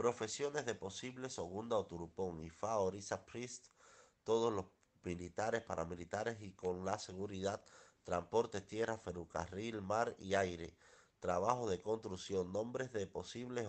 Profesiones de posible Segunda Oturupón, IFA, Orisa Priest, todos los militares, paramilitares y con la seguridad, transporte, tierra, ferrocarril, mar y aire, trabajo de construcción, nombres de posibles